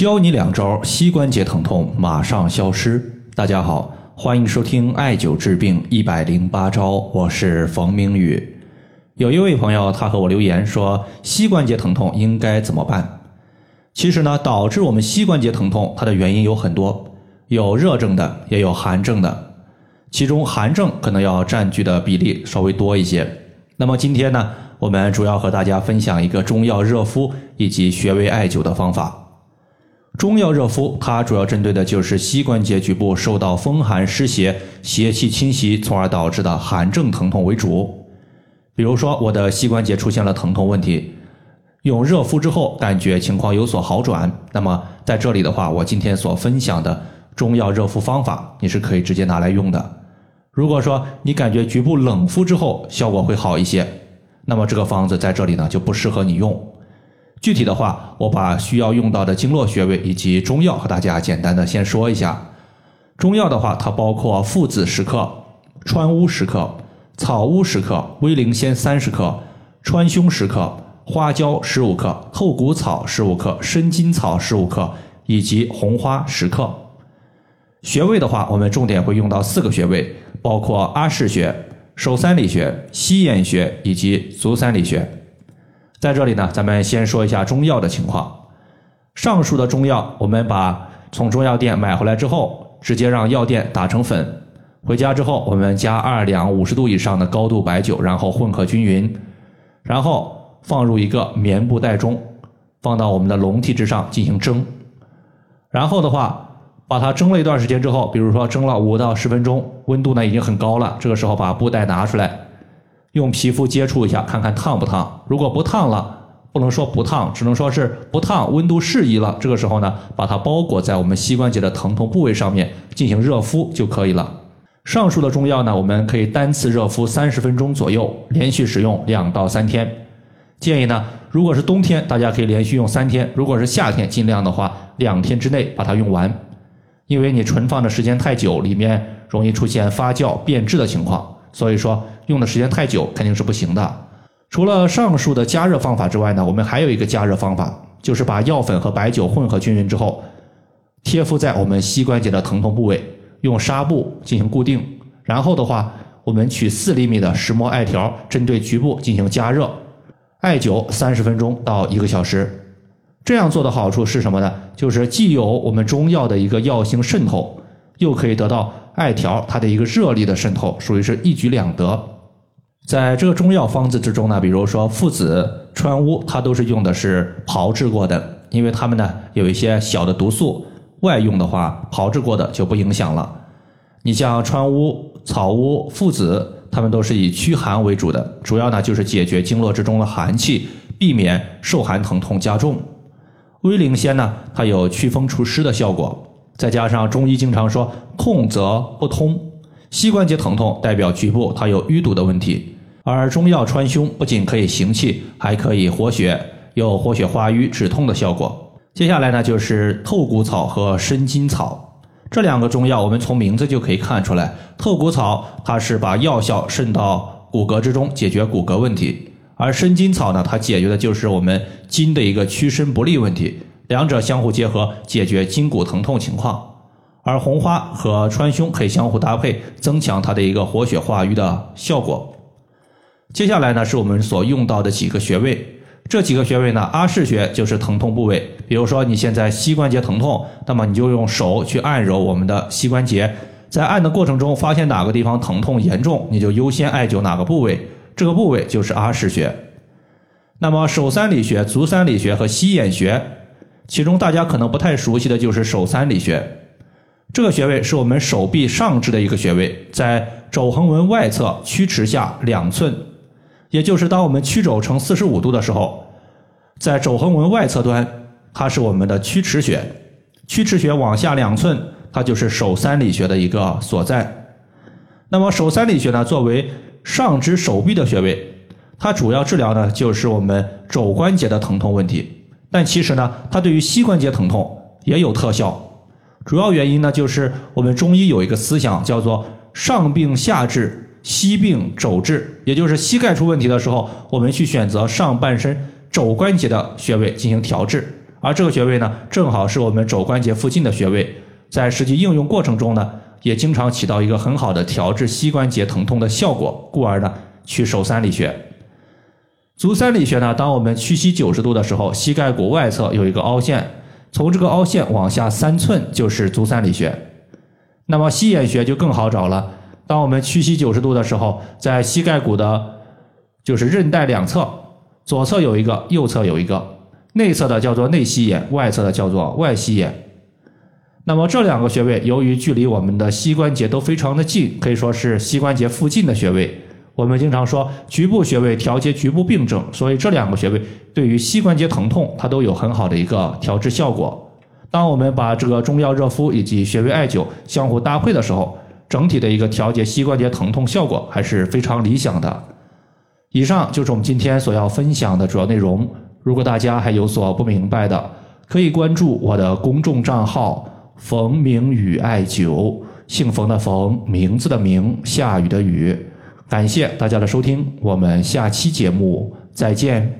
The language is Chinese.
教你两招膝关节疼痛马上消失。大家好，欢迎收听艾灸治病一百零八招，我是冯明宇。有一位朋友他和我留言说，膝关节疼痛应该怎么办？其实呢，导致我们膝关节疼痛，它的原因有很多，有热症的，也有寒症的。其中寒症可能要占据的比例稍微多一些。那么今天呢，我们主要和大家分享一个中药热敷以及穴位艾灸的方法。中药热敷，它主要针对的就是膝关节局部受到风寒湿邪、邪气侵袭，从而导致的寒症疼痛为主。比如说，我的膝关节出现了疼痛问题，用热敷之后，感觉情况有所好转。那么在这里的话，我今天所分享的中药热敷方法，你是可以直接拿来用的。如果说你感觉局部冷敷之后效果会好一些，那么这个方子在这里呢就不适合你用。具体的话，我把需要用到的经络穴位以及中药和大家简单的先说一下。中药的话，它包括附子十克、川乌十克、草乌十克、威灵仙三十克、川芎十克、花椒十五克、透骨草十五克、生筋草十五克以及红花十克。穴位的话，我们重点会用到四个穴位，包括阿是穴、手三里穴、膝眼穴以及足三里穴。在这里呢，咱们先说一下中药的情况。上述的中药，我们把从中药店买回来之后，直接让药店打成粉。回家之后，我们加二两五十度以上的高度白酒，然后混合均匀，然后放入一个棉布袋中，放到我们的笼屉之上进行蒸。然后的话，把它蒸了一段时间之后，比如说蒸了五到十分钟，温度呢已经很高了，这个时候把布袋拿出来。用皮肤接触一下，看看烫不烫。如果不烫了，不能说不烫，只能说是不烫，温度适宜了。这个时候呢，把它包裹在我们膝关节的疼痛部位上面进行热敷就可以了。上述的中药呢，我们可以单次热敷三十分钟左右，连续使用两到三天。建议呢，如果是冬天，大家可以连续用三天；如果是夏天，尽量的话两天之内把它用完，因为你存放的时间太久，里面容易出现发酵变质的情况。所以说，用的时间太久肯定是不行的。除了上述的加热方法之外呢，我们还有一个加热方法，就是把药粉和白酒混合均匀之后，贴敷在我们膝关节的疼痛部位，用纱布进行固定。然后的话，我们取四厘米的石墨艾条，针对局部进行加热，艾灸三十分钟到一个小时。这样做的好处是什么呢？就是既有我们中药的一个药性渗透，又可以得到。艾条它的一个热力的渗透，属于是一举两得。在这个中药方子之中呢，比如说附子、川乌，它都是用的是炮制过的，因为它们呢有一些小的毒素，外用的话炮制过的就不影响了。你像川乌、草乌、附子，它们都是以驱寒为主的，主要呢就是解决经络之中的寒气，避免受寒疼痛加重。威灵仙呢，它有祛风除湿的效果。再加上中医经常说痛则不通，膝关节疼痛代表局部它有淤堵的问题，而中药川芎不仅可以行气，还可以活血，有活血化瘀、止痛的效果。接下来呢，就是透骨草和生筋草这两个中药，我们从名字就可以看出来，透骨草它是把药效渗到骨骼之中，解决骨骼问题；而生筋草呢，它解决的就是我们筋的一个屈伸不利问题。两者相互结合，解决筋骨疼痛情况，而红花和川芎可以相互搭配，增强它的一个活血化瘀的效果。接下来呢，是我们所用到的几个穴位，这几个穴位呢，阿是穴就是疼痛部位。比如说你现在膝关节疼痛，那么你就用手去按揉我们的膝关节，在按的过程中发现哪个地方疼痛严重，你就优先艾灸哪个部位，这个部位就是阿是穴。那么手三里穴、足三里穴和膝眼穴。其中大家可能不太熟悉的就是手三里穴，这个穴位是我们手臂上肢的一个穴位，在肘横纹外侧曲池下两寸，也就是当我们曲肘成四十五度的时候，在肘横纹外侧端，它是我们的曲池穴，曲池穴往下两寸，它就是手三里穴的一个所在。那么手三里穴呢，作为上肢手臂的穴位，它主要治疗呢就是我们肘关节的疼痛问题。但其实呢，它对于膝关节疼痛也有特效。主要原因呢，就是我们中医有一个思想叫做“上病下治，膝病肘治”，也就是膝盖出问题的时候，我们去选择上半身肘关节的穴位进行调治；而这个穴位呢，正好是我们肘关节附近的穴位，在实际应用过程中呢，也经常起到一个很好的调治膝关节疼痛的效果，故而呢，去手三里穴。足三里穴呢，当我们屈膝九十度的时候，膝盖骨外侧有一个凹陷，从这个凹陷往下三寸就是足三里穴。那么膝眼穴就更好找了，当我们屈膝九十度的时候，在膝盖骨的，就是韧带两侧，左侧有一个，右侧有一个。内侧的叫做内膝眼，外侧的叫做外膝眼。那么这两个穴位，由于距离我们的膝关节都非常的近，可以说是膝关节附近的穴位。我们经常说局部穴位调节局部病症，所以这两个穴位对于膝关节疼痛，它都有很好的一个调治效果。当我们把这个中药热敷以及穴位艾灸相互搭配的时候，整体的一个调节膝关节疼痛效果还是非常理想的。以上就是我们今天所要分享的主要内容。如果大家还有所不明白的，可以关注我的公众账号“冯明宇艾灸”，姓冯的冯，名字的名，下雨的雨。感谢大家的收听，我们下期节目再见。